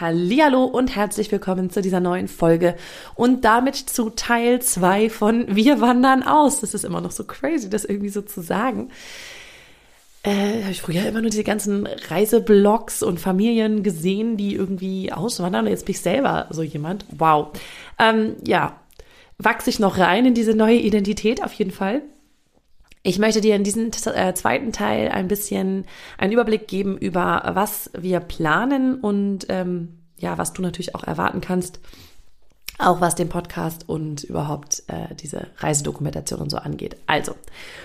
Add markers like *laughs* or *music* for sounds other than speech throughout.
Hallihallo und herzlich willkommen zu dieser neuen Folge und damit zu Teil zwei von Wir wandern aus. Das ist immer noch so crazy, das irgendwie so zu sagen. Äh, habe ich früher immer nur diese ganzen Reiseblogs und Familien gesehen, die irgendwie auswandern jetzt bin ich selber so jemand. Wow. Ähm, ja, wachse ich noch rein in diese neue Identität auf jeden Fall. Ich möchte dir in diesem äh, zweiten Teil ein bisschen einen Überblick geben über was wir planen und ähm, ja, was du natürlich auch erwarten kannst, auch was den Podcast und überhaupt äh, diese Reisedokumentation und so angeht. Also,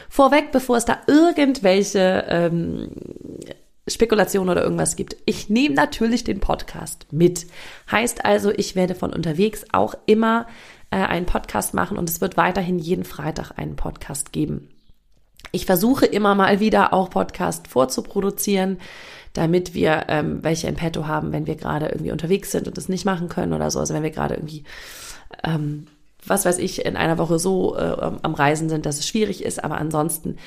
vorweg, bevor es da irgendwelche ähm, Spekulationen oder irgendwas gibt. Ich nehme natürlich den Podcast mit. Heißt also, ich werde von unterwegs auch immer äh, einen Podcast machen und es wird weiterhin jeden Freitag einen Podcast geben. Ich versuche immer mal wieder auch Podcast vorzuproduzieren, damit wir ähm, welche in petto haben, wenn wir gerade irgendwie unterwegs sind und das nicht machen können oder so. Also wenn wir gerade irgendwie, ähm, was weiß ich, in einer Woche so äh, am Reisen sind, dass es schwierig ist. Aber ansonsten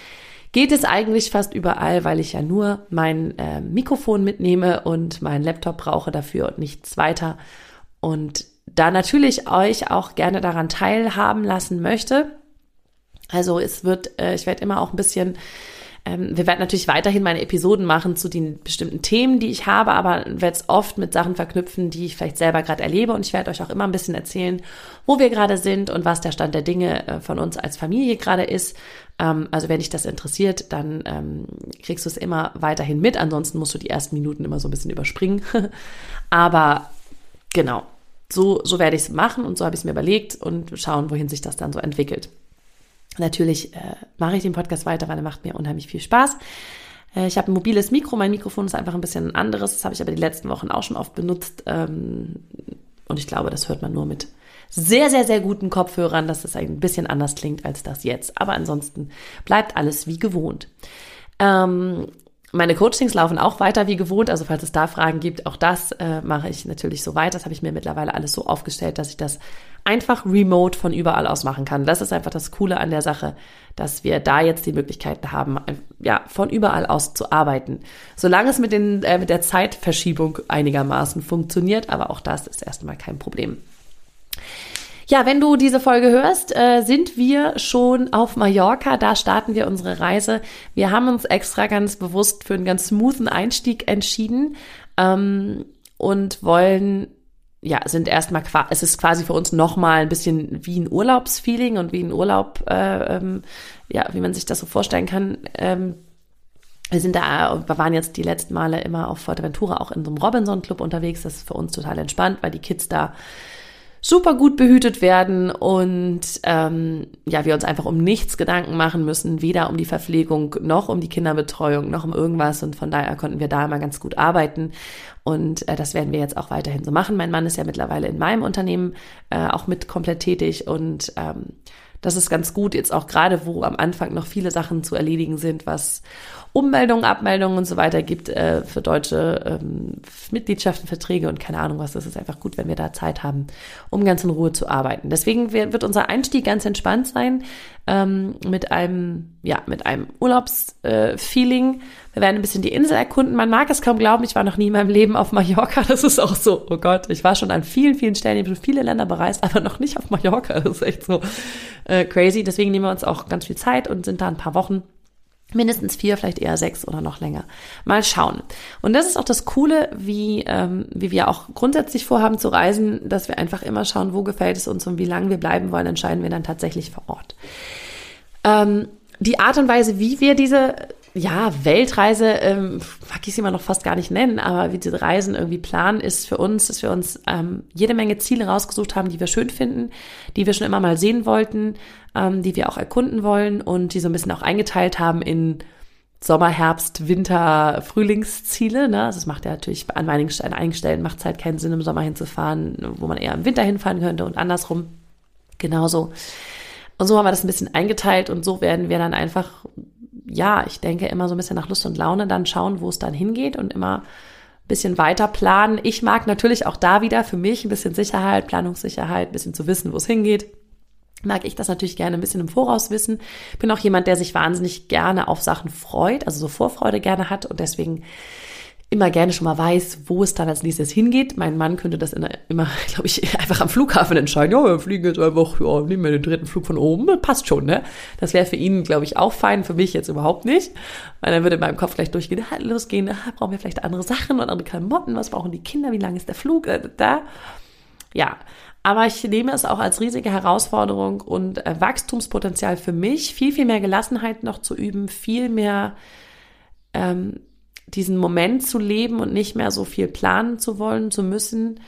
geht es eigentlich fast überall, weil ich ja nur mein äh, Mikrofon mitnehme und meinen Laptop brauche dafür und nichts weiter. Und da natürlich euch auch gerne daran teilhaben lassen möchte, also es wird, äh, ich werde immer auch ein bisschen ähm, wir werden natürlich weiterhin meine Episoden machen zu den bestimmten Themen, die ich habe, aber werde es oft mit Sachen verknüpfen, die ich vielleicht selber gerade erlebe. Und ich werde euch auch immer ein bisschen erzählen, wo wir gerade sind und was der Stand der Dinge äh, von uns als Familie gerade ist. Ähm, also wenn dich das interessiert, dann ähm, kriegst du es immer weiterhin mit. Ansonsten musst du die ersten Minuten immer so ein bisschen überspringen. *laughs* aber genau, so, so werde ich es machen und so habe ich es mir überlegt und schauen, wohin sich das dann so entwickelt. Natürlich äh, mache ich den Podcast weiter, weil er macht mir unheimlich viel Spaß. Äh, ich habe ein mobiles Mikro, mein Mikrofon ist einfach ein bisschen ein anderes. Das habe ich aber die letzten Wochen auch schon oft benutzt. Ähm, und ich glaube, das hört man nur mit sehr, sehr, sehr guten Kopfhörern, dass es ein bisschen anders klingt als das jetzt. Aber ansonsten bleibt alles wie gewohnt. Ähm, meine Coachings laufen auch weiter wie gewohnt, also falls es da Fragen gibt, auch das äh, mache ich natürlich so weiter. Das habe ich mir mittlerweile alles so aufgestellt, dass ich das einfach remote von überall aus machen kann. Das ist einfach das Coole an der Sache, dass wir da jetzt die Möglichkeiten haben, ja, von überall aus zu arbeiten. Solange es mit, den, äh, mit der Zeitverschiebung einigermaßen funktioniert, aber auch das ist erstmal kein Problem. Ja, wenn du diese Folge hörst, äh, sind wir schon auf Mallorca. Da starten wir unsere Reise. Wir haben uns extra ganz bewusst für einen ganz smoothen Einstieg entschieden ähm, und wollen ja, sind erstmal, es ist quasi für uns nochmal ein bisschen wie ein Urlaubsfeeling und wie ein Urlaub, äh, ähm, ja, wie man sich das so vorstellen kann. Ähm, wir sind da, wir waren jetzt die letzten Male immer auf Fuerteventura auch in so einem Robinson-Club unterwegs. Das ist für uns total entspannt, weil die Kids da super gut behütet werden und ähm, ja, wir uns einfach um nichts Gedanken machen müssen, weder um die Verpflegung noch um die Kinderbetreuung noch um irgendwas und von daher konnten wir da immer ganz gut arbeiten und äh, das werden wir jetzt auch weiterhin so machen. Mein Mann ist ja mittlerweile in meinem Unternehmen äh, auch mit komplett tätig und ähm, das ist ganz gut, jetzt auch gerade, wo am Anfang noch viele Sachen zu erledigen sind, was Ummeldungen, Abmeldungen und so weiter gibt äh, für deutsche ähm, Mitgliedschaften, Verträge und keine Ahnung was. Das ist einfach gut, wenn wir da Zeit haben, um ganz in Ruhe zu arbeiten. Deswegen wird unser Einstieg ganz entspannt sein, ähm, mit einem, ja, mit einem Urlaubsfeeling. Äh, wir werden ein bisschen die Insel erkunden. Man mag es kaum glauben, ich war noch nie in meinem Leben auf Mallorca. *laughs* Das ist auch so, oh Gott, ich war schon an vielen, vielen Stellen, ich habe schon viele Länder bereist, aber noch nicht auf Mallorca. Das ist echt so äh, crazy. Deswegen nehmen wir uns auch ganz viel Zeit und sind da ein paar Wochen mindestens vier, vielleicht eher sechs oder noch länger. Mal schauen. Und das ist auch das Coole, wie, ähm, wie wir auch grundsätzlich vorhaben zu reisen, dass wir einfach immer schauen, wo gefällt es uns und wie lange wir bleiben wollen, entscheiden wir dann tatsächlich vor Ort. Ähm, die Art und Weise, wie wir diese ja, Weltreise, ähm, mag ich sie immer noch fast gar nicht nennen, aber wie diese Reisen irgendwie planen, ist für uns, dass wir uns ähm, jede Menge Ziele rausgesucht haben, die wir schön finden, die wir schon immer mal sehen wollten, ähm, die wir auch erkunden wollen und die so ein bisschen auch eingeteilt haben in Sommer, Herbst, Winter, Frühlingsziele. Ne? Also es macht ja natürlich an einigen, Stellen macht es halt keinen Sinn, im Sommer hinzufahren, wo man eher im Winter hinfahren könnte und andersrum genauso. Und so haben wir das ein bisschen eingeteilt und so werden wir dann einfach, ja, ich denke immer so ein bisschen nach Lust und Laune dann schauen, wo es dann hingeht und immer ein bisschen weiter planen. Ich mag natürlich auch da wieder für mich ein bisschen Sicherheit, Planungssicherheit, ein bisschen zu wissen, wo es hingeht mag ich das natürlich gerne ein bisschen im Voraus wissen. Bin auch jemand, der sich wahnsinnig gerne auf Sachen freut, also so Vorfreude gerne hat und deswegen immer gerne schon mal weiß, wo es dann als nächstes hingeht. Mein Mann könnte das immer, *laughs* immer glaube ich, einfach am Flughafen entscheiden. Ja, wir fliegen jetzt einfach, ja, nehmen wir den dritten Flug von oben, passt schon, ne? Das wäre für ihn, glaube ich, auch fein, für mich jetzt überhaupt nicht. Weil dann würde in meinem Kopf gleich durchgehen, ah, losgehen, ah, brauchen wir vielleicht andere Sachen und andere Klamotten, was brauchen die Kinder, wie lang ist der Flug, äh, da. Ja, aber ich nehme es auch als riesige Herausforderung und äh, Wachstumspotenzial für mich, viel, viel mehr Gelassenheit noch zu üben, viel mehr ähm, diesen Moment zu leben und nicht mehr so viel planen zu wollen, zu müssen.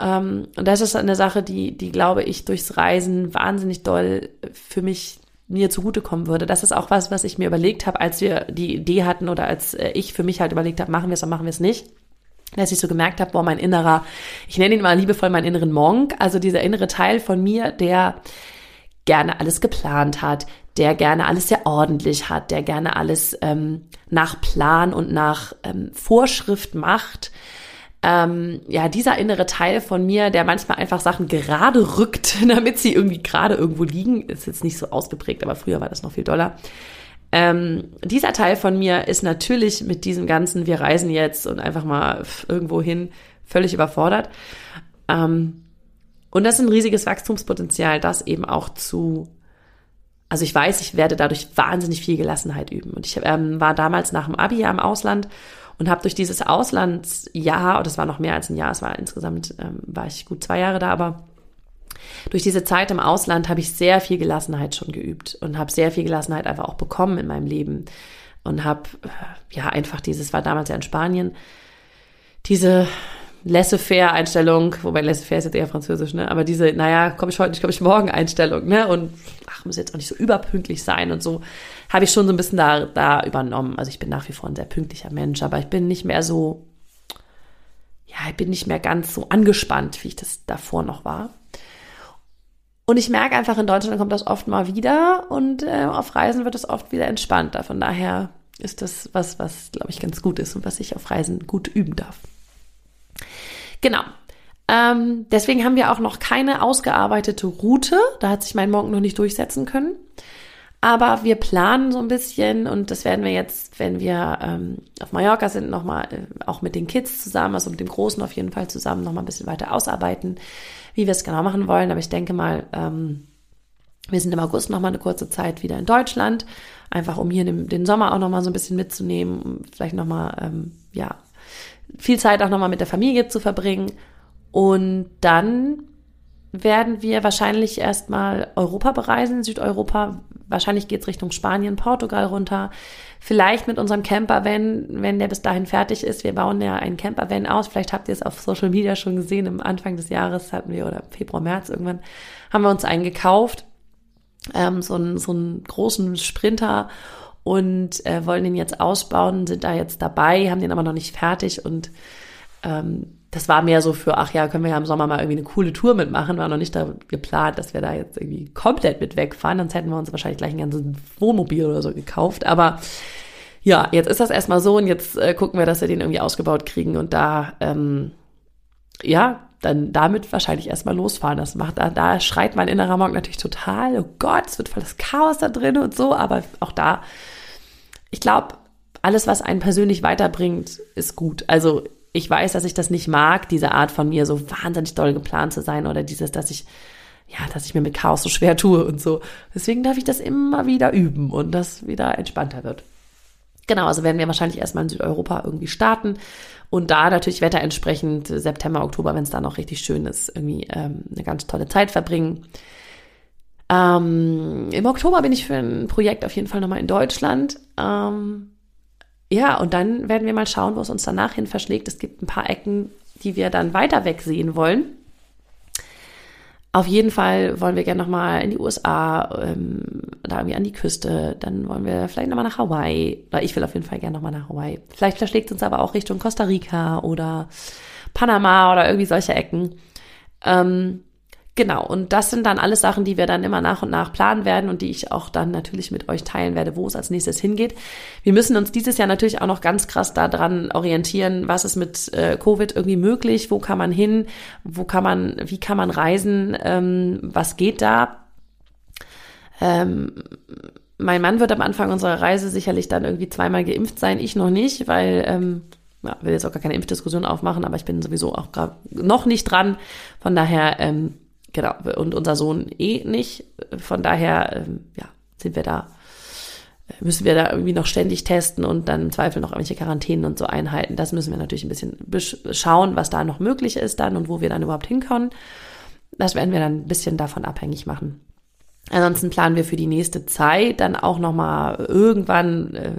Ähm, und das ist eine Sache, die, die glaube ich durchs Reisen wahnsinnig doll für mich mir zugutekommen würde. Das ist auch was, was ich mir überlegt habe, als wir die Idee hatten oder als äh, ich für mich halt überlegt habe, machen wir es oder machen wir es nicht dass ich so gemerkt habe, boah, mein innerer, ich nenne ihn mal liebevoll meinen inneren Monk, also dieser innere Teil von mir, der gerne alles geplant hat, der gerne alles sehr ordentlich hat, der gerne alles ähm, nach Plan und nach ähm, Vorschrift macht. Ähm, ja, dieser innere Teil von mir, der manchmal einfach Sachen gerade rückt, *laughs* damit sie irgendwie gerade irgendwo liegen, ist jetzt nicht so ausgeprägt, aber früher war das noch viel doller. Ähm, dieser Teil von mir ist natürlich mit diesem ganzen, wir reisen jetzt und einfach mal irgendwo hin, völlig überfordert. Ähm, und das ist ein riesiges Wachstumspotenzial, das eben auch zu, also ich weiß, ich werde dadurch wahnsinnig viel Gelassenheit üben. Und ich ähm, war damals nach dem Abi ja im Ausland und habe durch dieses Auslandsjahr, und das war noch mehr als ein Jahr, es war insgesamt, ähm, war ich gut zwei Jahre da, aber durch diese Zeit im Ausland habe ich sehr viel Gelassenheit schon geübt und habe sehr viel Gelassenheit einfach auch bekommen in meinem Leben und habe ja einfach dieses war damals ja in Spanien diese laissez-faire Einstellung, wobei laissez-faire ist jetzt eher französisch, ne, aber diese naja, komme ich heute nicht, komme ich morgen Einstellung, ne, und ach, muss jetzt auch nicht so überpünktlich sein und so habe ich schon so ein bisschen da da übernommen. Also ich bin nach wie vor ein sehr pünktlicher Mensch, aber ich bin nicht mehr so ja, ich bin nicht mehr ganz so angespannt, wie ich das davor noch war. Und ich merke einfach, in Deutschland kommt das oft mal wieder und äh, auf Reisen wird es oft wieder entspannter. Von daher ist das was, was, glaube ich, ganz gut ist und was ich auf Reisen gut üben darf. Genau. Ähm, deswegen haben wir auch noch keine ausgearbeitete Route. Da hat sich mein Morgen noch nicht durchsetzen können. Aber wir planen so ein bisschen und das werden wir jetzt, wenn wir ähm, auf Mallorca sind, nochmal äh, auch mit den Kids zusammen, also mit dem Großen auf jeden Fall zusammen, nochmal ein bisschen weiter ausarbeiten wie wir es genau machen wollen. Aber ich denke mal, ähm, wir sind im August noch mal eine kurze Zeit wieder in Deutschland, einfach um hier den, den Sommer auch noch mal so ein bisschen mitzunehmen, vielleicht noch mal ähm, ja viel Zeit auch noch mal mit der Familie zu verbringen. Und dann werden wir wahrscheinlich erstmal Europa bereisen, Südeuropa. Wahrscheinlich geht's Richtung Spanien, Portugal runter. Vielleicht mit unserem Camper-Van, wenn der bis dahin fertig ist. Wir bauen ja einen Camper-Van aus. Vielleicht habt ihr es auf Social Media schon gesehen. Im Anfang des Jahres hatten wir, oder Februar, März irgendwann, haben wir uns einen gekauft. Ähm, so, einen, so einen großen Sprinter und äh, wollen den jetzt ausbauen, sind da jetzt dabei, haben den aber noch nicht fertig und ähm, das war mehr so für, ach ja, können wir ja im Sommer mal irgendwie eine coole Tour mitmachen. War noch nicht da geplant, dass wir da jetzt irgendwie komplett mit wegfahren. Sonst hätten wir uns wahrscheinlich gleich ein ganzes Wohnmobil oder so gekauft. Aber ja, jetzt ist das erstmal so und jetzt äh, gucken wir, dass wir den irgendwie ausgebaut kriegen und da, ähm, ja, dann damit wahrscheinlich erstmal losfahren. Das macht, da, da schreit mein innerer Monk natürlich total, oh Gott, es wird voll das Chaos da drin und so, aber auch da, ich glaube, alles, was einen persönlich weiterbringt, ist gut. Also ich weiß, dass ich das nicht mag, diese Art von mir so wahnsinnig doll geplant zu sein oder dieses, dass ich, ja, dass ich mir mit Chaos so schwer tue und so. Deswegen darf ich das immer wieder üben und das wieder entspannter wird. Genau, also werden wir wahrscheinlich erstmal in Südeuropa irgendwie starten und da natürlich Wetter entsprechend September, Oktober, wenn es da noch richtig schön ist, irgendwie ähm, eine ganz tolle Zeit verbringen. Ähm, Im Oktober bin ich für ein Projekt auf jeden Fall nochmal in Deutschland. Ähm, ja, und dann werden wir mal schauen, wo es uns danach hin verschlägt. Es gibt ein paar Ecken, die wir dann weiter weg sehen wollen. Auf jeden Fall wollen wir gerne nochmal in die USA, ähm, da irgendwie an die Küste. Dann wollen wir vielleicht nochmal nach Hawaii. Oder ich will auf jeden Fall gerne nochmal nach Hawaii. Vielleicht verschlägt es uns aber auch Richtung Costa Rica oder Panama oder irgendwie solche Ecken. Ähm, Genau, und das sind dann alles Sachen, die wir dann immer nach und nach planen werden und die ich auch dann natürlich mit euch teilen werde, wo es als nächstes hingeht. Wir müssen uns dieses Jahr natürlich auch noch ganz krass daran orientieren, was ist mit äh, Covid irgendwie möglich, wo kann man hin, wo kann man, wie kann man reisen, ähm, was geht da. Ähm, mein Mann wird am Anfang unserer Reise sicherlich dann irgendwie zweimal geimpft sein, ich noch nicht, weil ähm, ja, will jetzt auch gar keine Impfdiskussion aufmachen, aber ich bin sowieso auch noch nicht dran. Von daher ähm, Genau, und unser Sohn eh nicht. Von daher, ähm, ja, sind wir da, müssen wir da irgendwie noch ständig testen und dann im Zweifel noch irgendwelche Quarantänen und so einhalten. Das müssen wir natürlich ein bisschen schauen, was da noch möglich ist dann und wo wir dann überhaupt hinkommen. Das werden wir dann ein bisschen davon abhängig machen. Ansonsten planen wir für die nächste Zeit dann auch nochmal irgendwann, äh,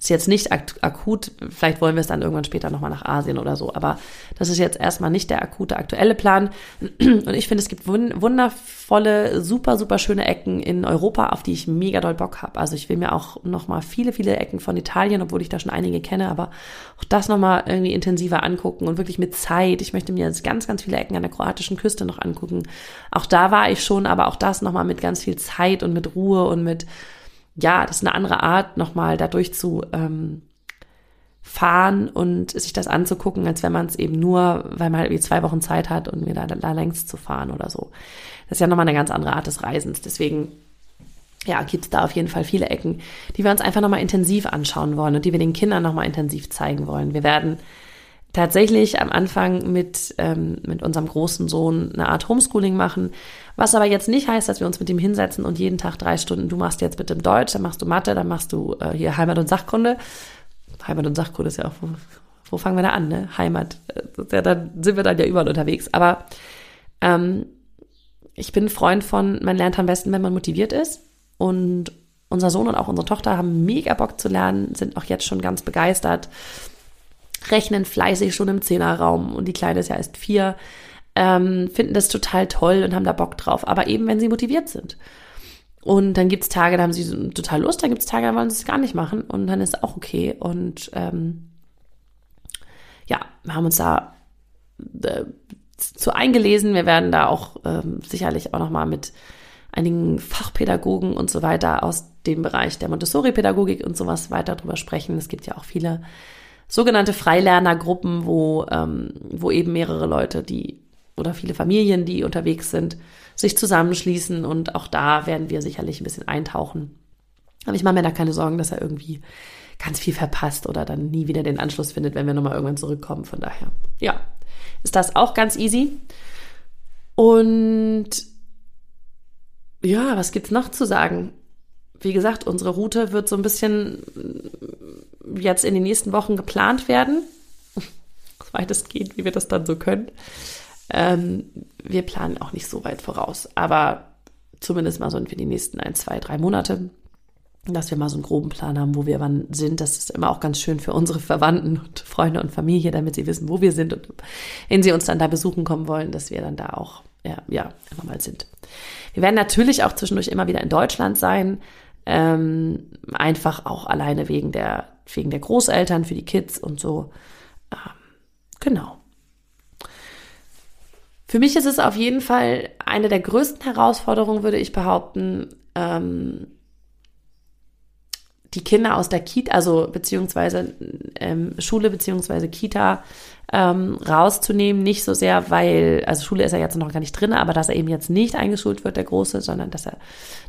ist jetzt nicht ak akut, vielleicht wollen wir es dann irgendwann später nochmal nach Asien oder so, aber das ist jetzt erstmal nicht der akute aktuelle Plan. *clears throat* Und ich finde, es gibt wundervolle, super, super schöne Ecken in Europa, auf die ich mega doll Bock habe. Also ich will mir auch nochmal viele, viele Ecken von Italien, obwohl ich da schon einige kenne, aber auch das nochmal irgendwie intensiver angucken und wirklich mit Zeit. Ich möchte mir jetzt ganz, ganz viele Ecken an der kroatischen Küste noch angucken. Auch da war ich schon, aber auch das nochmal mit ganz viel Zeit und mit Ruhe und mit ja, das ist eine andere Art, nochmal dadurch zu ähm, fahren und sich das anzugucken, als wenn man es eben nur, weil man halt wie zwei Wochen Zeit hat und wieder da, da längst zu fahren oder so. Das ist ja nochmal eine ganz andere Art des Reisens. Deswegen, ja, gibt es da auf jeden Fall viele Ecken, die wir uns einfach nochmal intensiv anschauen wollen und die wir den Kindern nochmal intensiv zeigen wollen. Wir werden tatsächlich am Anfang mit, ähm, mit unserem großen Sohn eine Art Homeschooling machen, was aber jetzt nicht heißt, dass wir uns mit ihm hinsetzen und jeden Tag drei Stunden, du machst jetzt mit dem Deutsch, dann machst du Mathe, dann machst du äh, hier Heimat- und Sachkunde. Heimat- und Sachkunde ist ja auch, wo, wo fangen wir da an, ne? Heimat, äh, ja, dann sind wir dann ja überall unterwegs. Aber ähm, ich bin Freund von, man lernt am besten, wenn man motiviert ist. Und unser Sohn und auch unsere Tochter haben mega Bock zu lernen, sind auch jetzt schon ganz begeistert rechnen fleißig schon im Zehnerraum und die Kleine ist ja erst vier, ähm, finden das total toll und haben da Bock drauf. Aber eben, wenn sie motiviert sind. Und dann gibt's Tage, da haben sie total Lust, dann gibt's Tage, da wollen sie es gar nicht machen und dann ist auch okay. Und ähm, ja, wir haben uns da äh, zu eingelesen. Wir werden da auch ähm, sicherlich auch nochmal mit einigen Fachpädagogen und so weiter aus dem Bereich der Montessori-Pädagogik und sowas weiter drüber sprechen. Es gibt ja auch viele sogenannte Freilernergruppen, wo, ähm, wo eben mehrere Leute, die oder viele Familien, die unterwegs sind, sich zusammenschließen und auch da werden wir sicherlich ein bisschen eintauchen. Aber ich mache mir da keine Sorgen, dass er irgendwie ganz viel verpasst oder dann nie wieder den Anschluss findet, wenn wir nochmal irgendwann zurückkommen. Von daher, ja, ist das auch ganz easy. Und ja, was gibt's noch zu sagen? Wie gesagt, unsere Route wird so ein bisschen jetzt in den nächsten Wochen geplant werden. *laughs* Weitestgehend, wie wir das dann so können. Ähm, wir planen auch nicht so weit voraus, aber zumindest mal so für die nächsten ein, zwei, drei Monate, dass wir mal so einen groben Plan haben, wo wir wann sind. Das ist immer auch ganz schön für unsere Verwandten und Freunde und Familie, damit sie wissen, wo wir sind und wenn sie uns dann da besuchen kommen wollen, dass wir dann da auch ja, ja immer mal sind. Wir werden natürlich auch zwischendurch immer wieder in Deutschland sein, ähm, einfach auch alleine wegen der wegen der Großeltern, für die Kids und so. Ähm, genau. Für mich ist es auf jeden Fall eine der größten Herausforderungen, würde ich behaupten, ähm, die Kinder aus der Kita, also beziehungsweise ähm, Schule beziehungsweise Kita ähm, rauszunehmen. Nicht so sehr, weil, also Schule ist er jetzt noch gar nicht drin, aber dass er eben jetzt nicht eingeschult wird, der Große, sondern dass er,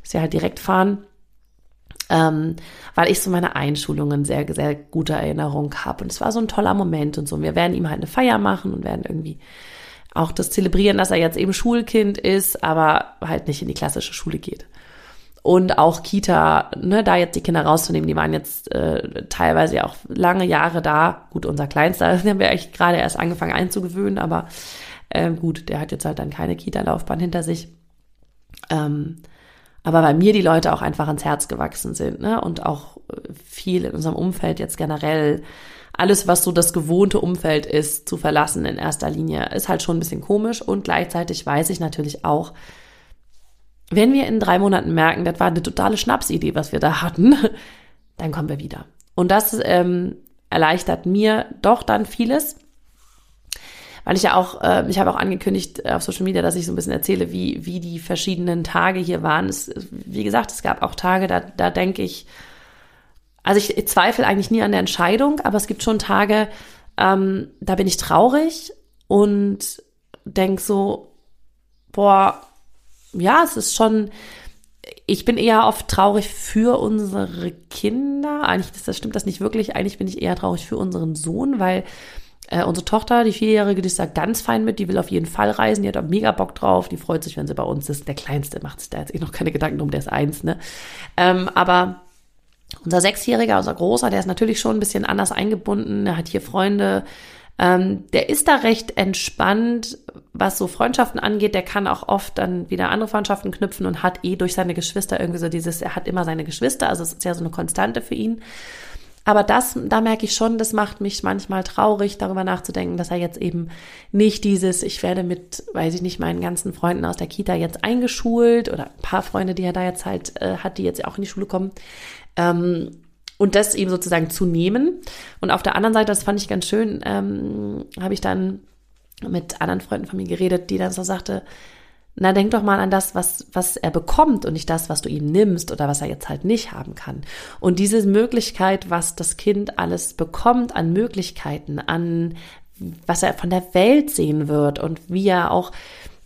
dass wir halt direkt fahren ähm, weil ich so meine Einschulungen sehr, sehr gute Erinnerung habe. Und es war so ein toller Moment und so. Wir werden ihm halt eine Feier machen und werden irgendwie auch das zelebrieren, dass er jetzt eben Schulkind ist, aber halt nicht in die klassische Schule geht. Und auch Kita, ne, da jetzt die Kinder rauszunehmen, die waren jetzt äh, teilweise auch lange Jahre da. Gut, unser Kleinster, *laughs* den haben wir eigentlich gerade erst angefangen einzugewöhnen, aber äh, gut, der hat jetzt halt dann keine Kita-Laufbahn hinter sich. Ähm, aber bei mir die Leute auch einfach ans Herz gewachsen sind, ne? Und auch äh, viel in unserem Umfeld jetzt generell. Alles, was so das gewohnte Umfeld ist, zu verlassen in erster Linie, ist halt schon ein bisschen komisch. Und gleichzeitig weiß ich natürlich auch, wenn wir in drei Monaten merken, das war eine totale Schnapsidee, was wir da hatten, *laughs* dann kommen wir wieder. Und das ähm, erleichtert mir doch dann vieles, weil ich ja auch, äh, ich habe auch angekündigt auf Social Media, dass ich so ein bisschen erzähle, wie, wie die verschiedenen Tage hier waren. Es, wie gesagt, es gab auch Tage, da, da denke ich, also ich, ich zweifle eigentlich nie an der Entscheidung, aber es gibt schon Tage, ähm, da bin ich traurig und denke so, boah, ja, es ist schon, ich bin eher oft traurig für unsere Kinder. Eigentlich das, das stimmt das nicht wirklich. Eigentlich bin ich eher traurig für unseren Sohn, weil äh, unsere Tochter, die Vierjährige, die ist da ganz fein mit. Die will auf jeden Fall reisen. Die hat da mega Bock drauf. Die freut sich, wenn sie bei uns ist. Der Kleinste macht sich da jetzt eh noch keine Gedanken drum. Der ist eins, ne? Ähm, aber unser Sechsjähriger, unser Großer, der ist natürlich schon ein bisschen anders eingebunden. Er hat hier Freunde. Ähm, der ist da recht entspannt, was so Freundschaften angeht. Der kann auch oft dann wieder andere Freundschaften knüpfen und hat eh durch seine Geschwister irgendwie so dieses, er hat immer seine Geschwister, also es ist ja so eine Konstante für ihn. Aber das, da merke ich schon, das macht mich manchmal traurig, darüber nachzudenken, dass er jetzt eben nicht dieses, ich werde mit, weiß ich nicht, meinen ganzen Freunden aus der Kita jetzt eingeschult oder ein paar Freunde, die er da jetzt halt äh, hat, die jetzt auch in die Schule kommen. Ähm, und das eben sozusagen zu nehmen. Und auf der anderen Seite, das fand ich ganz schön, ähm, habe ich dann mit anderen Freunden von mir geredet, die dann so sagte, na, denk doch mal an das, was, was er bekommt und nicht das, was du ihm nimmst oder was er jetzt halt nicht haben kann. Und diese Möglichkeit, was das Kind alles bekommt an Möglichkeiten, an was er von der Welt sehen wird und wie er auch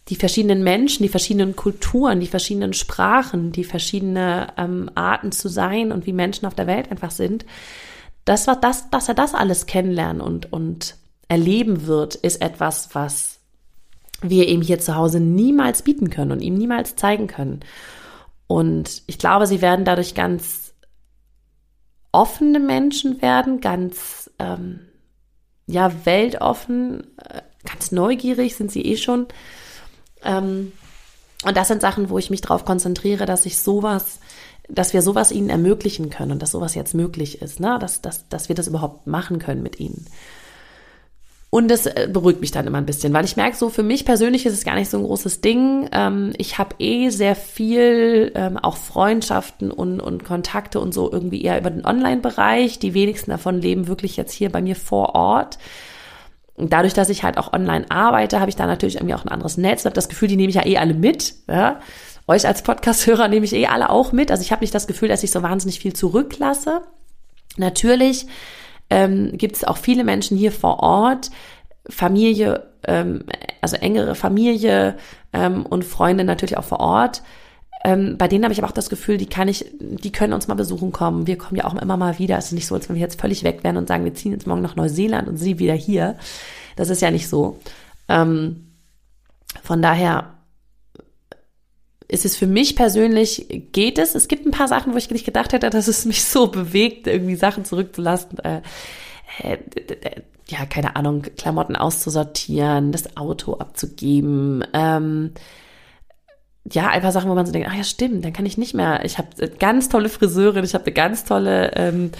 die verschiedenen Menschen, die verschiedenen Kulturen, die verschiedenen Sprachen, die verschiedenen ähm, Arten zu sein und wie Menschen auf der Welt einfach sind, das war das, dass er das alles kennenlernen und, und erleben wird, ist etwas, was wir ihm hier zu Hause niemals bieten können und ihm niemals zeigen können. Und ich glaube, sie werden dadurch ganz offene Menschen werden, ganz ähm, ja weltoffen, äh, ganz neugierig sind sie eh schon. Ähm, und das sind Sachen, wo ich mich darauf konzentriere, dass ich sowas, dass wir sowas ihnen ermöglichen können und dass sowas jetzt möglich ist, ne? dass, dass, dass wir das überhaupt machen können mit ihnen. Und das äh, beruhigt mich dann immer ein bisschen, weil ich merke, so für mich persönlich ist es gar nicht so ein großes Ding. Ähm, ich habe eh sehr viel, ähm, auch Freundschaften und, und Kontakte und so irgendwie eher über den Online-Bereich. Die wenigsten davon leben wirklich jetzt hier bei mir vor Ort. Und dadurch, dass ich halt auch online arbeite, habe ich da natürlich irgendwie auch ein anderes Netz. Ich habe das Gefühl, die nehme ich ja eh alle mit. Ja? Euch als Podcast-Hörer nehme ich eh alle auch mit. Also ich habe nicht das Gefühl, dass ich so wahnsinnig viel zurücklasse. Natürlich ähm, gibt es auch viele Menschen hier vor Ort, Familie, ähm, also engere Familie ähm, und Freunde natürlich auch vor Ort, ähm, bei denen habe ich aber auch das Gefühl, die kann ich, die können uns mal besuchen kommen. Wir kommen ja auch immer mal wieder. Es ist nicht so, als wenn wir jetzt völlig weg wären und sagen, wir ziehen jetzt morgen nach Neuseeland und sie wieder hier. Das ist ja nicht so. Ähm, von daher ist es für mich persönlich, geht es. Es gibt ein paar Sachen, wo ich nicht gedacht hätte, dass es mich so bewegt, irgendwie Sachen zurückzulassen. Äh, äh, ja, keine Ahnung, Klamotten auszusortieren, das Auto abzugeben, ähm, ja, einfach Sachen, wo man so denkt, ach ja, stimmt, dann kann ich nicht mehr. Ich habe ganz tolle Friseurin, ich habe eine ganz tolle, ähm,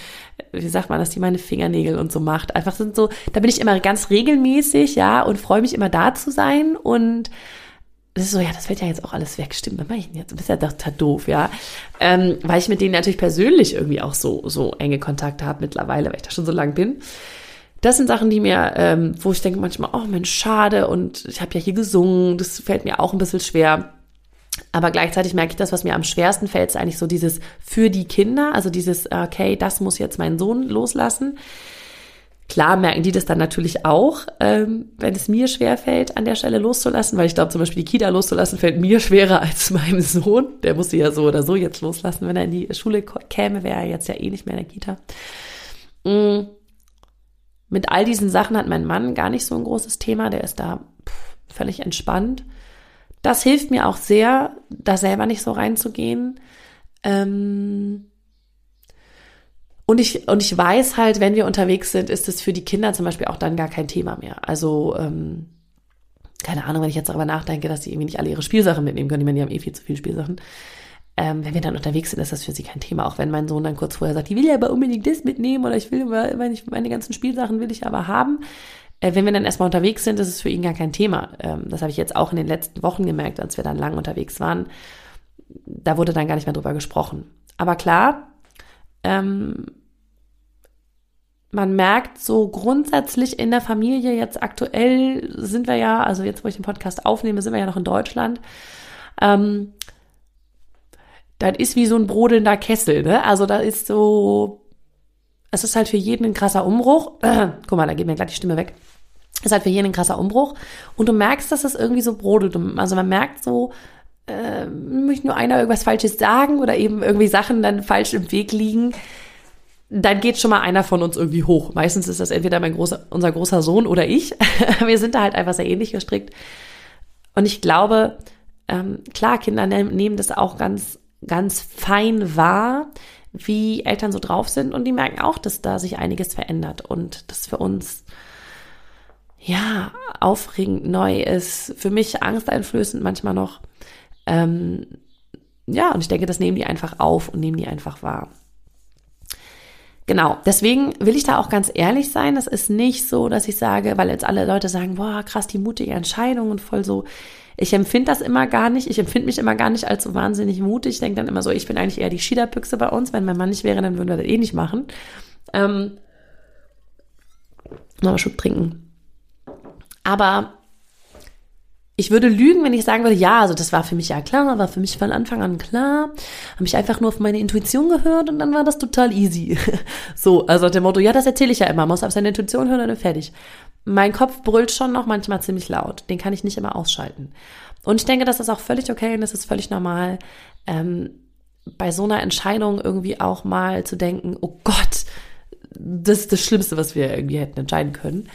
wie sagt man, dass die meine Fingernägel und so macht. Einfach sind so, da bin ich immer ganz regelmäßig, ja, und freue mich immer da zu sein. Und das ist so, ja, das fällt ja jetzt auch alles weg. Stimmt, was mache ich denn jetzt? Du bist ja total doof, ja. Ähm, weil ich mit denen natürlich persönlich irgendwie auch so, so enge Kontakte habe mittlerweile, weil ich da schon so lang bin. Das sind Sachen, die mir, ähm, wo ich denke manchmal, oh Mensch, schade. Und ich habe ja hier gesungen, das fällt mir auch ein bisschen schwer aber gleichzeitig merke ich, das, was mir am schwersten fällt, ist eigentlich so dieses für die Kinder, also dieses, okay, das muss jetzt mein Sohn loslassen. Klar merken die das dann natürlich auch, ähm, wenn es mir schwer fällt, an der Stelle loszulassen, weil ich glaube, zum Beispiel die Kita loszulassen fällt mir schwerer *laughs* als meinem Sohn. Der muss sie ja so oder so jetzt loslassen. Wenn er in die Schule käme, wäre er jetzt ja eh nicht mehr in der Kita. Mhm. Mit all diesen Sachen hat mein Mann gar nicht so ein großes Thema. Der ist da pff, völlig entspannt. Das hilft mir auch sehr, da selber nicht so reinzugehen. Ähm und ich, und ich weiß halt, wenn wir unterwegs sind, ist es für die Kinder zum Beispiel auch dann gar kein Thema mehr. Also, ähm, keine Ahnung, wenn ich jetzt darüber nachdenke, dass sie irgendwie nicht alle ihre Spielsachen mitnehmen können. Ich meine, die haben eh viel zu viele Spielsachen. Ähm, wenn wir dann unterwegs sind, ist das für sie kein Thema. Auch wenn mein Sohn dann kurz vorher sagt, ich will ja aber unbedingt das mitnehmen oder ich will, ich meine ganzen Spielsachen will ich aber haben. Äh, wenn wir dann erstmal unterwegs sind, ist es für ihn gar kein Thema. Ähm, das habe ich jetzt auch in den letzten Wochen gemerkt, als wir dann lang unterwegs waren. Da wurde dann gar nicht mehr drüber gesprochen. Aber klar, ähm, man merkt so grundsätzlich in der Familie, jetzt aktuell sind wir ja, also jetzt, wo ich den Podcast aufnehme, sind wir ja noch in Deutschland. Ähm, das ist wie so ein brodelnder Kessel, ne? Also da ist so, es ist halt für jeden ein krasser Umbruch. *clears throat* Guck mal, da geht mir gleich die Stimme weg. Es ist halt für jeden ein krasser Umbruch. Und du merkst, dass es irgendwie so brodelt. Also man merkt so, äh, möchte nur einer irgendwas Falsches sagen oder eben irgendwie Sachen dann falsch im Weg liegen dann geht schon mal einer von uns irgendwie hoch. Meistens ist das entweder mein großer, unser großer Sohn oder ich. *laughs* Wir sind da halt einfach sehr ähnlich gestrickt. Und ich glaube, ähm, klar, Kinder ne-, nehmen das auch ganz, ganz fein wahr, wie Eltern so drauf sind. Und die merken auch, dass da sich einiges verändert und das für uns, ja, aufregend neu ist. Für mich angsteinflößend manchmal noch. Ähm, ja, und ich denke, das nehmen die einfach auf und nehmen die einfach wahr. Genau, deswegen will ich da auch ganz ehrlich sein. Das ist nicht so, dass ich sage, weil jetzt alle Leute sagen, boah, krass, die mutige Entscheidung und voll so. Ich empfinde das immer gar nicht. Ich empfinde mich immer gar nicht als so wahnsinnig mutig. Ich denke dann immer so, ich bin eigentlich eher die Schiederbüchse bei uns. Wenn mein Mann nicht wäre, dann würden wir das eh nicht machen. Ähm, noch einen Schub trinken. Aber ich würde lügen, wenn ich sagen würde, ja, also das war für mich ja klar, war für mich von Anfang an klar. Habe ich einfach nur auf meine Intuition gehört und dann war das total easy. *laughs* so, also der Motto, ja, das erzähle ich ja immer, muss auf seine Intuition hören und dann fertig. Mein Kopf brüllt schon noch manchmal ziemlich laut. Den kann ich nicht immer ausschalten. Und ich denke, das ist auch völlig okay und das ist völlig normal, ähm, bei so einer Entscheidung irgendwie auch mal zu denken, oh Gott, das ist das Schlimmste, was wir irgendwie hätten entscheiden können.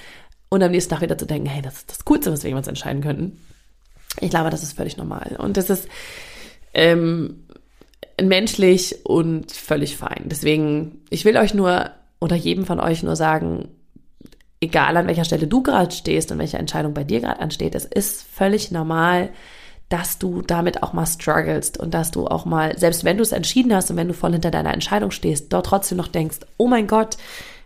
Und am nächsten Tag wieder zu denken, hey, das ist das Coolste, was wir jemals entscheiden könnten. Ich glaube, das ist völlig normal. Und das ist ähm, menschlich und völlig fein. Deswegen, ich will euch nur oder jedem von euch nur sagen, egal an welcher Stelle du gerade stehst und welche Entscheidung bei dir gerade ansteht, es ist völlig normal, dass du damit auch mal strugglest und dass du auch mal, selbst wenn du es entschieden hast und wenn du voll hinter deiner Entscheidung stehst, dort trotzdem noch denkst, oh mein Gott,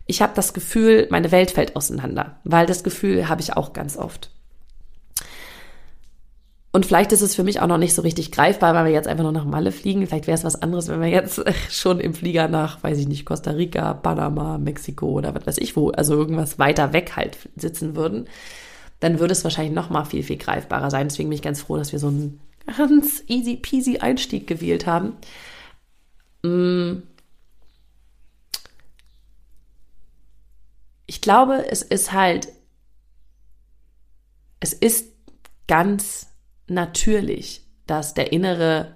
ich habe das Gefühl, meine Welt fällt auseinander, weil das Gefühl habe ich auch ganz oft. Und vielleicht ist es für mich auch noch nicht so richtig greifbar, weil wir jetzt einfach nur nach Malle fliegen. Vielleicht wäre es was anderes, wenn wir jetzt *laughs* schon im Flieger nach, weiß ich nicht, Costa Rica, Panama, Mexiko oder was weiß ich wo, also irgendwas weiter weg halt sitzen würden. Dann würde es wahrscheinlich noch mal viel, viel greifbarer sein. Deswegen bin ich ganz froh, dass wir so einen ganz easy peasy Einstieg gewählt haben. Mm. Ich glaube, es ist halt, es ist ganz natürlich, dass der innere,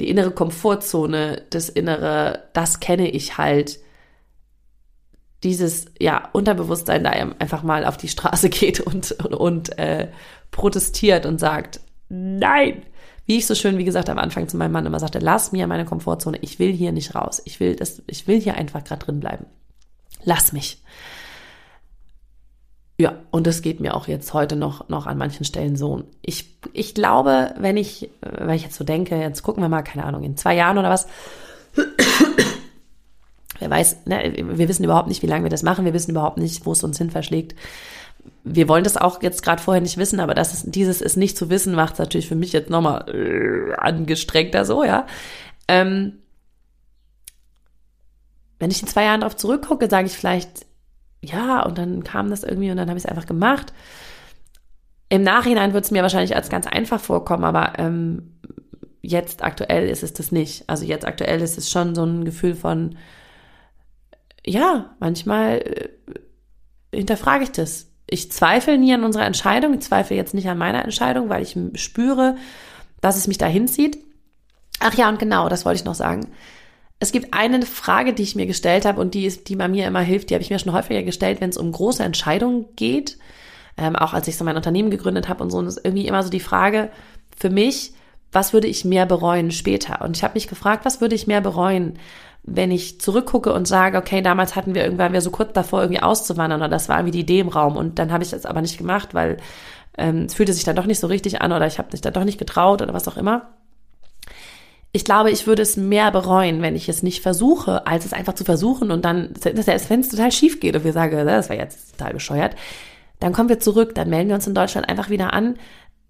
die innere Komfortzone, das innere, das kenne ich halt, dieses ja Unterbewusstsein da einfach mal auf die Straße *laughs* geht und und, und äh, protestiert und sagt nein! Wie ich so schön wie gesagt am Anfang zu meinem Mann immer sagte lass mir meine Komfortzone ich will hier nicht raus. Ich will das ich will hier einfach gerade drin bleiben lass mich ja, und das geht mir auch jetzt heute noch, noch an manchen Stellen so. Ich, ich glaube, wenn ich, wenn ich jetzt so denke, jetzt gucken wir mal, keine Ahnung, in zwei Jahren oder was, *clears throat* wer weiß, ne, wir wissen überhaupt nicht, wie lange wir das machen, wir wissen überhaupt nicht, wo es uns hin verschlägt. Wir wollen das auch jetzt gerade vorher nicht wissen, aber das ist, dieses ist nicht zu wissen, macht es natürlich für mich jetzt nochmal äh, angestrengter so, ja. Ähm, wenn ich in zwei Jahren darauf zurückgucke, sage ich vielleicht, ja, und dann kam das irgendwie und dann habe ich es einfach gemacht. Im Nachhinein wird es mir wahrscheinlich als ganz einfach vorkommen, aber ähm, jetzt aktuell ist es das nicht. Also jetzt aktuell ist es schon so ein Gefühl von, ja, manchmal äh, hinterfrage ich das. Ich zweifle nie an unserer Entscheidung. Ich zweifle jetzt nicht an meiner Entscheidung, weil ich spüre, dass es mich dahin zieht. Ach ja, und genau, das wollte ich noch sagen. Es gibt eine Frage, die ich mir gestellt habe und die ist, die bei mir immer hilft, die habe ich mir schon häufiger gestellt, wenn es um große Entscheidungen geht. Ähm, auch als ich so mein Unternehmen gegründet habe und so, und ist irgendwie immer so die Frage für mich, was würde ich mehr bereuen später? Und ich habe mich gefragt, was würde ich mehr bereuen, wenn ich zurückgucke und sage, okay, damals hatten wir irgendwann wir so kurz davor irgendwie auszuwandern oder das war irgendwie die Idee im Raum und dann habe ich das aber nicht gemacht, weil ähm, es fühlte sich dann doch nicht so richtig an oder ich habe mich dann doch nicht getraut oder was auch immer ich glaube, ich würde es mehr bereuen, wenn ich es nicht versuche, als es einfach zu versuchen und dann, wenn es total schief geht und wir sagen, das war jetzt total bescheuert, dann kommen wir zurück, dann melden wir uns in Deutschland einfach wieder an,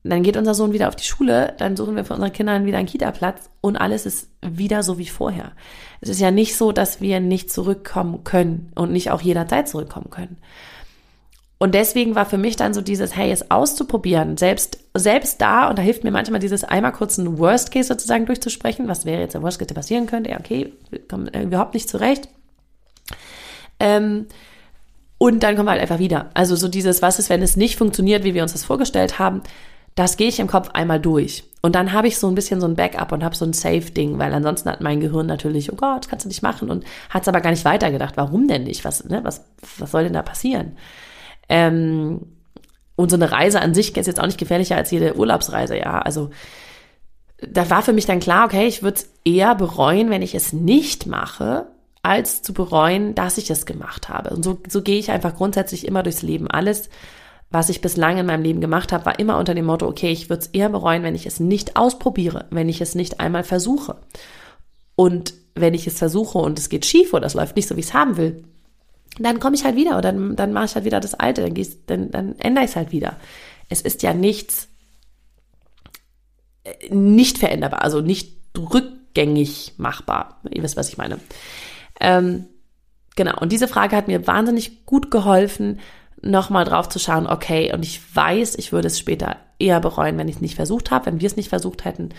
dann geht unser Sohn wieder auf die Schule, dann suchen wir für unsere Kinder wieder einen Kita-Platz und alles ist wieder so wie vorher. Es ist ja nicht so, dass wir nicht zurückkommen können und nicht auch jederzeit zurückkommen können. Und deswegen war für mich dann so dieses, hey, es auszuprobieren, selbst, selbst da, und da hilft mir manchmal dieses einmal kurz einen Worst Case sozusagen durchzusprechen, was wäre jetzt der Worst Case, der passieren könnte, ja, okay, wir kommen überhaupt nicht zurecht. Ähm, und dann kommen wir halt einfach wieder. Also so dieses, was ist, wenn es nicht funktioniert, wie wir uns das vorgestellt haben, das gehe ich im Kopf einmal durch. Und dann habe ich so ein bisschen so ein Backup und habe so ein Safe-Ding, weil ansonsten hat mein Gehirn natürlich, oh Gott, kannst du nicht machen und hat es aber gar nicht weitergedacht. Warum denn nicht? Was, ne, was, was soll denn da passieren? Ähm, und so eine Reise an sich ist jetzt auch nicht gefährlicher als jede Urlaubsreise, ja. Also da war für mich dann klar, okay, ich würde es eher bereuen, wenn ich es nicht mache, als zu bereuen, dass ich es gemacht habe. Und so, so gehe ich einfach grundsätzlich immer durchs Leben. Alles, was ich bislang in meinem Leben gemacht habe, war immer unter dem Motto, okay, ich würde es eher bereuen, wenn ich es nicht ausprobiere, wenn ich es nicht einmal versuche. Und wenn ich es versuche und es geht schief oder es läuft nicht so, wie ich es haben will, dann komme ich halt wieder oder dann, dann mache ich halt wieder das Alte, dann, dann, dann ändere ich es halt wieder. Es ist ja nichts äh, nicht veränderbar, also nicht rückgängig machbar. Ihr wisst, was ich meine. Ähm, genau, und diese Frage hat mir wahnsinnig gut geholfen, nochmal drauf zu schauen, okay, und ich weiß, ich würde es später eher bereuen, wenn ich es nicht versucht habe, wenn wir es nicht versucht hätten.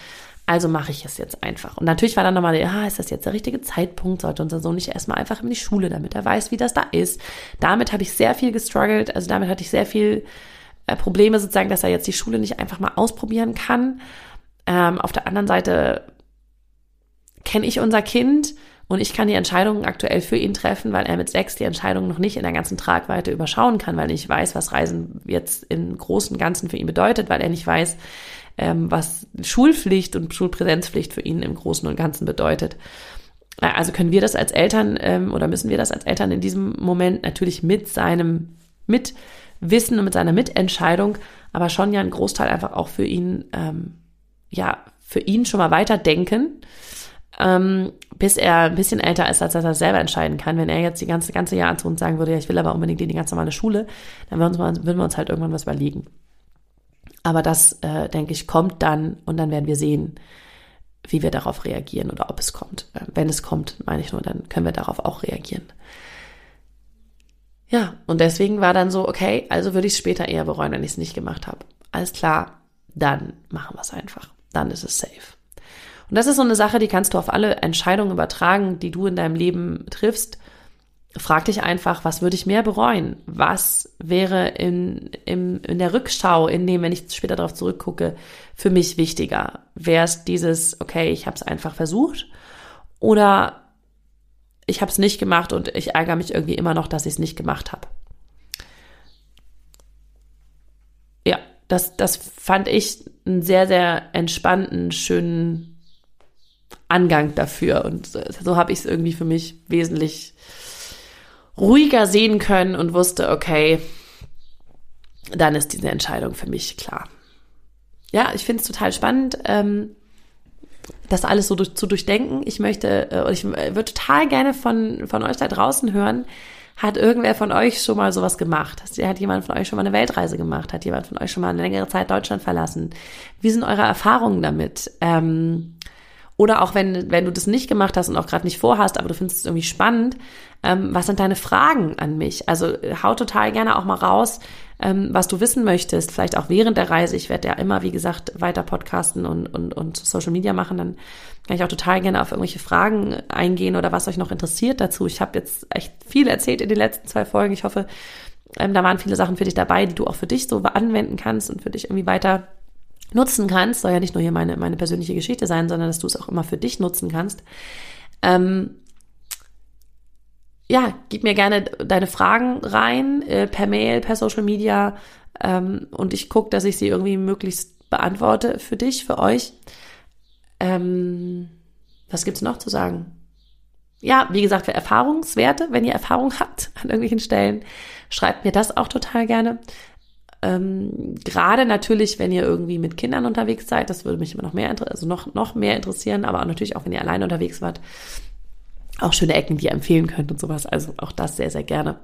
Also mache ich es jetzt einfach. Und natürlich war dann nochmal, ja, ist das jetzt der richtige Zeitpunkt? Sollte unser Sohn nicht erstmal einfach in die Schule, damit er weiß, wie das da ist? Damit habe ich sehr viel gestruggelt. Also damit hatte ich sehr viel äh, Probleme sozusagen, dass er jetzt die Schule nicht einfach mal ausprobieren kann. Ähm, auf der anderen Seite kenne ich unser Kind und ich kann die Entscheidungen aktuell für ihn treffen, weil er mit sechs die Entscheidungen noch nicht in der ganzen Tragweite überschauen kann, weil ich weiß, was Reisen jetzt im Großen Ganzen für ihn bedeutet, weil er nicht weiß, ähm, was Schulpflicht und Schulpräsenzpflicht für ihn im Großen und Ganzen bedeutet. Äh, also können wir das als Eltern ähm, oder müssen wir das als Eltern in diesem Moment natürlich mit seinem Mitwissen und mit seiner Mitentscheidung, aber schon ja einen Großteil einfach auch für ihn, ähm, ja, für ihn schon mal weiterdenken ähm, bis er ein bisschen älter ist, als dass er selber entscheiden kann. Wenn er jetzt die ganze, ganze Jahr zu uns sagen würde, ja, ich will aber unbedingt in die ganz normale Schule, dann würden wir uns, würden wir uns halt irgendwann was überlegen. Aber das, äh, denke ich, kommt dann und dann werden wir sehen, wie wir darauf reagieren oder ob es kommt. Äh, wenn es kommt, meine ich nur, dann können wir darauf auch reagieren. Ja, und deswegen war dann so, okay, also würde ich es später eher bereuen, wenn ich es nicht gemacht habe. Alles klar, dann machen wir es einfach. Dann ist es safe. Und das ist so eine Sache, die kannst du auf alle Entscheidungen übertragen, die du in deinem Leben triffst. Frag dich einfach, was würde ich mehr bereuen? Was wäre in, in, in der Rückschau, in dem, wenn ich später darauf zurückgucke, für mich wichtiger? Wäre es dieses, okay, ich habe es einfach versucht? Oder ich habe es nicht gemacht und ich ärgere mich irgendwie immer noch, dass ich es nicht gemacht habe? Ja, das, das fand ich einen sehr, sehr entspannten, schönen Angang dafür. Und so habe ich es irgendwie für mich wesentlich ruhiger sehen können und wusste, okay, dann ist diese Entscheidung für mich klar. Ja, ich finde es total spannend, ähm, das alles so durch, zu durchdenken. Ich möchte, äh, ich würde total gerne von, von euch da draußen hören, hat irgendwer von euch schon mal sowas gemacht? Hat jemand von euch schon mal eine Weltreise gemacht? Hat jemand von euch schon mal eine längere Zeit Deutschland verlassen? Wie sind eure Erfahrungen damit? Ähm, oder auch wenn, wenn du das nicht gemacht hast und auch gerade nicht vorhast, aber du findest es irgendwie spannend, ähm, was sind deine Fragen an mich? Also hau total gerne auch mal raus, ähm, was du wissen möchtest, vielleicht auch während der Reise. Ich werde ja immer, wie gesagt, weiter podcasten und, und, und Social Media machen. Dann kann ich auch total gerne auf irgendwelche Fragen eingehen oder was euch noch interessiert dazu. Ich habe jetzt echt viel erzählt in den letzten zwei Folgen. Ich hoffe, ähm, da waren viele Sachen für dich dabei, die du auch für dich so anwenden kannst und für dich irgendwie weiter nutzen kannst, soll ja nicht nur hier meine, meine persönliche Geschichte sein, sondern dass du es auch immer für dich nutzen kannst. Ähm, ja, gib mir gerne deine Fragen rein, äh, per Mail, per Social Media ähm, und ich gucke, dass ich sie irgendwie möglichst beantworte für dich, für euch. Ähm, was gibt's noch zu sagen? Ja, wie gesagt, für Erfahrungswerte, wenn ihr Erfahrung *laughs* habt an irgendwelchen Stellen, schreibt mir das auch total gerne. Ähm, Gerade natürlich, wenn ihr irgendwie mit Kindern unterwegs seid, das würde mich immer noch mehr, also noch, noch mehr interessieren, aber auch natürlich auch, wenn ihr alleine unterwegs wart, auch schöne Ecken, die ihr empfehlen könnt und sowas. Also auch das sehr, sehr gerne.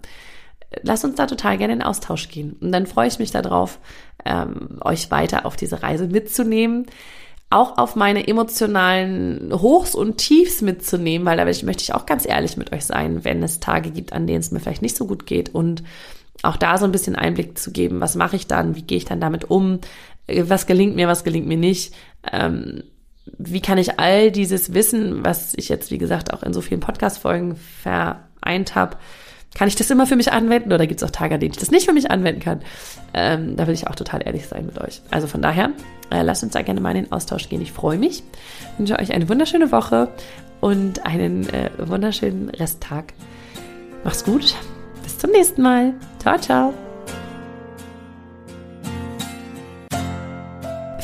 Lass uns da total gerne in Austausch gehen. Und dann freue ich mich darauf, ähm, euch weiter auf diese Reise mitzunehmen auch auf meine emotionalen Hochs und Tiefs mitzunehmen, weil da möchte ich auch ganz ehrlich mit euch sein, wenn es Tage gibt, an denen es mir vielleicht nicht so gut geht und auch da so ein bisschen Einblick zu geben, was mache ich dann, wie gehe ich dann damit um, was gelingt mir, was gelingt mir nicht, ähm, wie kann ich all dieses Wissen, was ich jetzt, wie gesagt, auch in so vielen Podcast-Folgen vereint habe, kann ich das immer für mich anwenden oder gibt es auch Tage, an denen ich das nicht für mich anwenden kann? Ähm, da will ich auch total ehrlich sein mit euch. Also von daher, äh, lasst uns da gerne mal in den Austausch gehen. Ich freue mich, wünsche euch eine wunderschöne Woche und einen äh, wunderschönen Resttag. Mach's gut. Bis zum nächsten Mal. Ciao, ciao.